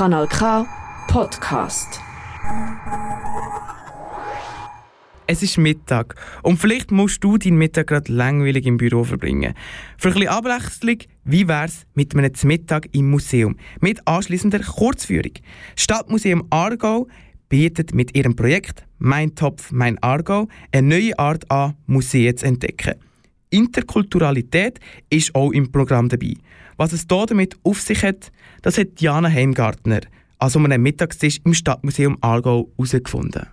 Kanal K Podcast. Es ist Mittag und vielleicht musst du deinen Mittag gerade langweilig im Büro verbringen. Für ein bisschen Abwechslung, wie wär's mit einem Mittag im Museum mit anschließender Kurzführung? Stadtmuseum Aargau bietet mit ihrem Projekt Mein Topf, mein Aargau eine neue Art an, Museen zu entdecken. Interkulturalität ist auch im Programm dabei. Was es hier damit auf sich hat, das hat Diana Heimgartner an so einem Mittagstisch im Stadtmuseum Aargau herausgefunden.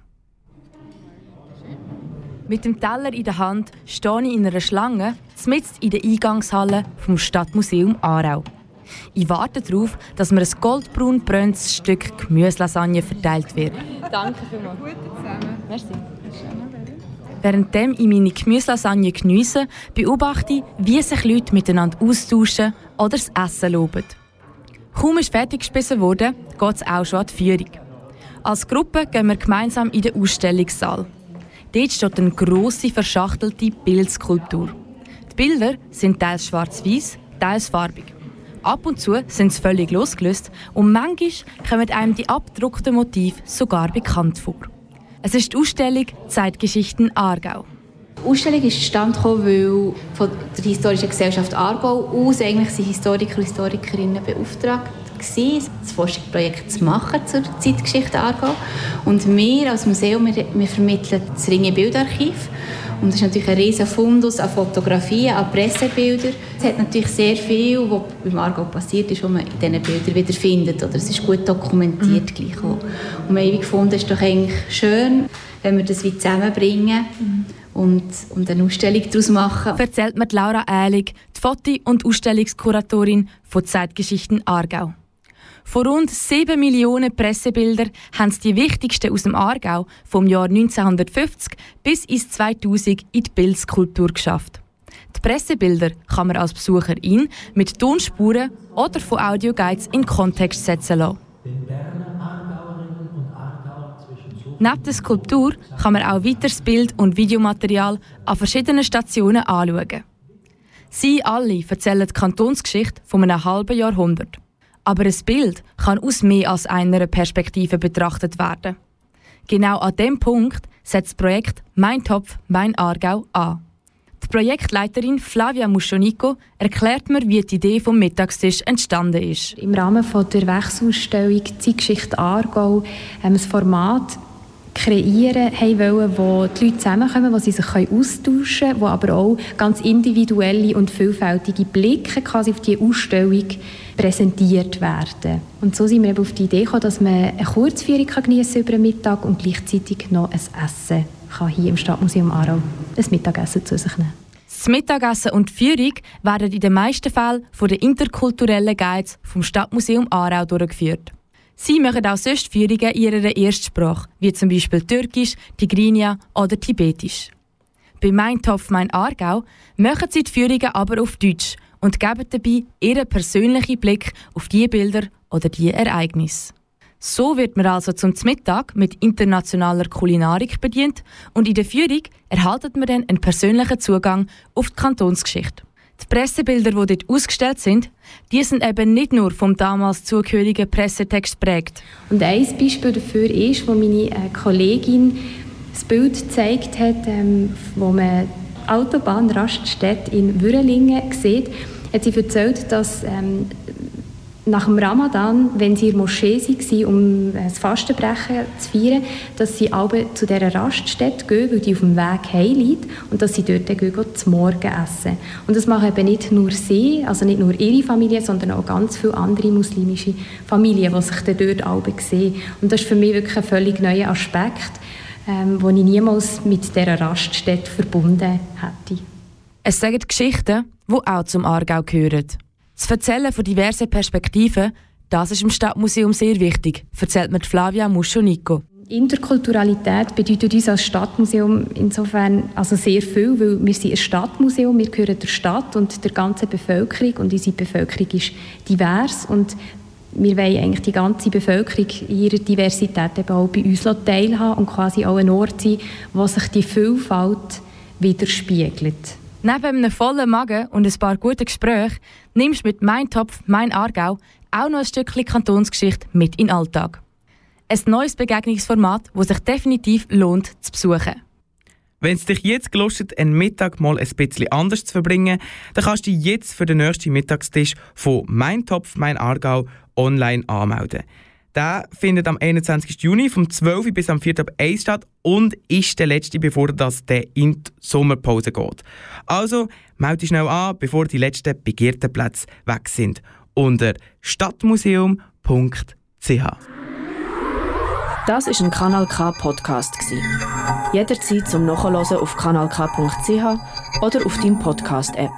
Mit dem Teller in der Hand stehe ich in einer Schlange, mitten in der Eingangshalle vom Stadtmuseum Aarau. Ich warte darauf, dass mir ein goldbraun bröntes Stück Gemüselasagne verteilt wird. Danke vielmals. Gute zusammen. Merci. Währenddem ich meine Gemüselasagne geniesse, beobachte ich, wie sich Leute miteinander austauschen oder das Essen loben. Kaum ist fertig gespissen worden, geht es auch schon an die Führung. Als Gruppe gehen wir gemeinsam in den Ausstellungssaal. Dort steht eine grosse, verschachtelte Bildskulptur. Die Bilder sind teils schwarz-weiß, teils farbig. Ab und zu sind sie völlig losgelöst und manchmal kommen einem die abgedruckten Motive sogar bekannt vor. Es ist die Ausstellung Zeitgeschichten Aargau. Die Ausstellung ist zustande weil von der Historischen Gesellschaft Aargau aus eigentlich sind Historiker und Historikerinnen beauftragt gewesen, das Forschungsprojekt zu machen zur Zeitgeschichte Aargau. Und wir als Museum, wir, wir vermitteln das Ringe Bildarchiv. Und das ist natürlich ein riesiger Fundus an Fotografien, an Pressebildern. Es hat natürlich sehr viel, was beim Aargau passiert ist, was man in diesen Bildern wiederfindet. Oder es ist gut dokumentiert. Mhm. Gleich auch. Und wir haben gefunden, es ist doch eigentlich schön, wenn wir das wie zusammenbringen. Mhm und, und eine Ausstellung daraus machen. Erzählt mir Laura Ehlig, die Foto- und Ausstellungskuratorin von Zeitgeschichten Aargau. Von rund 7 Millionen Pressebildern haben sie die wichtigsten aus dem Aargau vom Jahr 1950 bis ins 2000 in die Bildskulptur geschafft. Die Pressebilder kann man als Besucherin mit Tonspuren oder von Audioguides in Kontext setzen lassen. Neben der Skulptur kann man auch weiteres Bild- und Videomaterial an verschiedenen Stationen anschauen. Sie alle erzählen die Kantonsgeschichte von einem halben Jahrhundert. Aber ein Bild kann aus mehr als einer Perspektive betrachtet werden. Genau an dem Punkt setzt das Projekt Mein Topf, mein Aargau an. Die Projektleiterin Flavia Muschonico erklärt mir, wie die Idee vom Mittagstisch entstanden ist. Im Rahmen der Wechselausstellung Zeitgeschichte Aargau haben wir ein Format kreieren wollen, wo die Leute zusammenkommen, wo sie sich austauschen können, wo aber auch ganz individuelle und vielfältige Blicke quasi auf die Ausstellung präsentiert werden. Und so sind wir eben auf die Idee gekommen, dass man eine Kurzführung geniessen über den Mittag und gleichzeitig noch ein Essen kann hier im Stadtmuseum Aarau ein Mittagessen zu sich nehmen. Das Mittagessen und die Führung werden in den meisten Fällen von den interkulturellen Guides vom Stadtmuseum Aarau durchgeführt. Sie machen auch sonst Führungen in ihrer Erstsprache, wie zum Beispiel Türkisch, Tigrinia oder Tibetisch. Bei Mein Topf, Mein Aargau machen sie die Führungen aber auf Deutsch und geben dabei ihren persönlichen Blick auf die Bilder oder die Ereignisse. So wird man also zum Mittag mit internationaler Kulinarik bedient und in der Führung erhaltet man dann einen persönlichen Zugang auf die Kantonsgeschichte. Die Pressebilder, die dort ausgestellt sind, die sind eben nicht nur vom damals zugehörigen Pressetext prägt. Und ein Beispiel dafür ist, wo meine äh, Kollegin das Bild gezeigt hat, ähm, wo man Autobahnraststätte in Würelingen sieht, hat sie erzählt, dass ähm, nach dem Ramadan, wenn sie in der Moschee waren, um das Fastenbrechen zu feiern, dass sie alle zu dieser Raststätte gehen, weil die auf dem Weg heim liegt und dass sie dort dann gehen, zum Morgen essen. Und das machen eben nicht nur sie, also nicht nur ihre Familie, sondern auch ganz viele andere muslimische Familien, die sich dort alle sehen. Und das ist für mich wirklich ein völlig neuer Aspekt, ähm, den ich niemals mit dieser Raststätte verbunden hätte. Es sagen Geschichten, die auch zum Aargau gehören. Das Erzählen von diversen Perspektiven, das ist im Stadtmuseum sehr wichtig, erzählt mir Flavia Muschonico. Interkulturalität bedeutet uns als Stadtmuseum insofern also sehr viel, weil wir sind ein Stadtmuseum, wir gehören der Stadt und der ganzen Bevölkerung und unsere Bevölkerung ist divers und wir wollen eigentlich die ganze Bevölkerung in ihrer Diversität eben auch bei uns teilhaben und quasi auch ein Ort sein, wo sich die Vielfalt widerspiegelt. Neben einem vollen Magen und ein paar guten Gesprächen nimmst du mit «Mein Topf, mein Aargau» auch noch ein Stückchen Kantonsgeschichte mit in den Alltag. Ein neues Begegnungsformat, das sich definitiv lohnt zu besuchen. Wenn es dich jetzt gelustet, einen Mittag mal ein bisschen anders zu verbringen, dann kannst du dich jetzt für den nächsten Mittagstisch von Mein Topf, Mein Aargau online anmelden. Der findet am 21. Juni vom 12. bis am 4. Ab 1 statt und ist der letzte, bevor das der in die Sommerpause geht. Also melde dich schnell an, bevor die letzten begehrten Plätze weg sind. Unter stadtmuseum.ch Das ist ein Kanal K Podcast Jederzeit zum Nachhören auf kanalk.ch oder auf deinem Podcast App.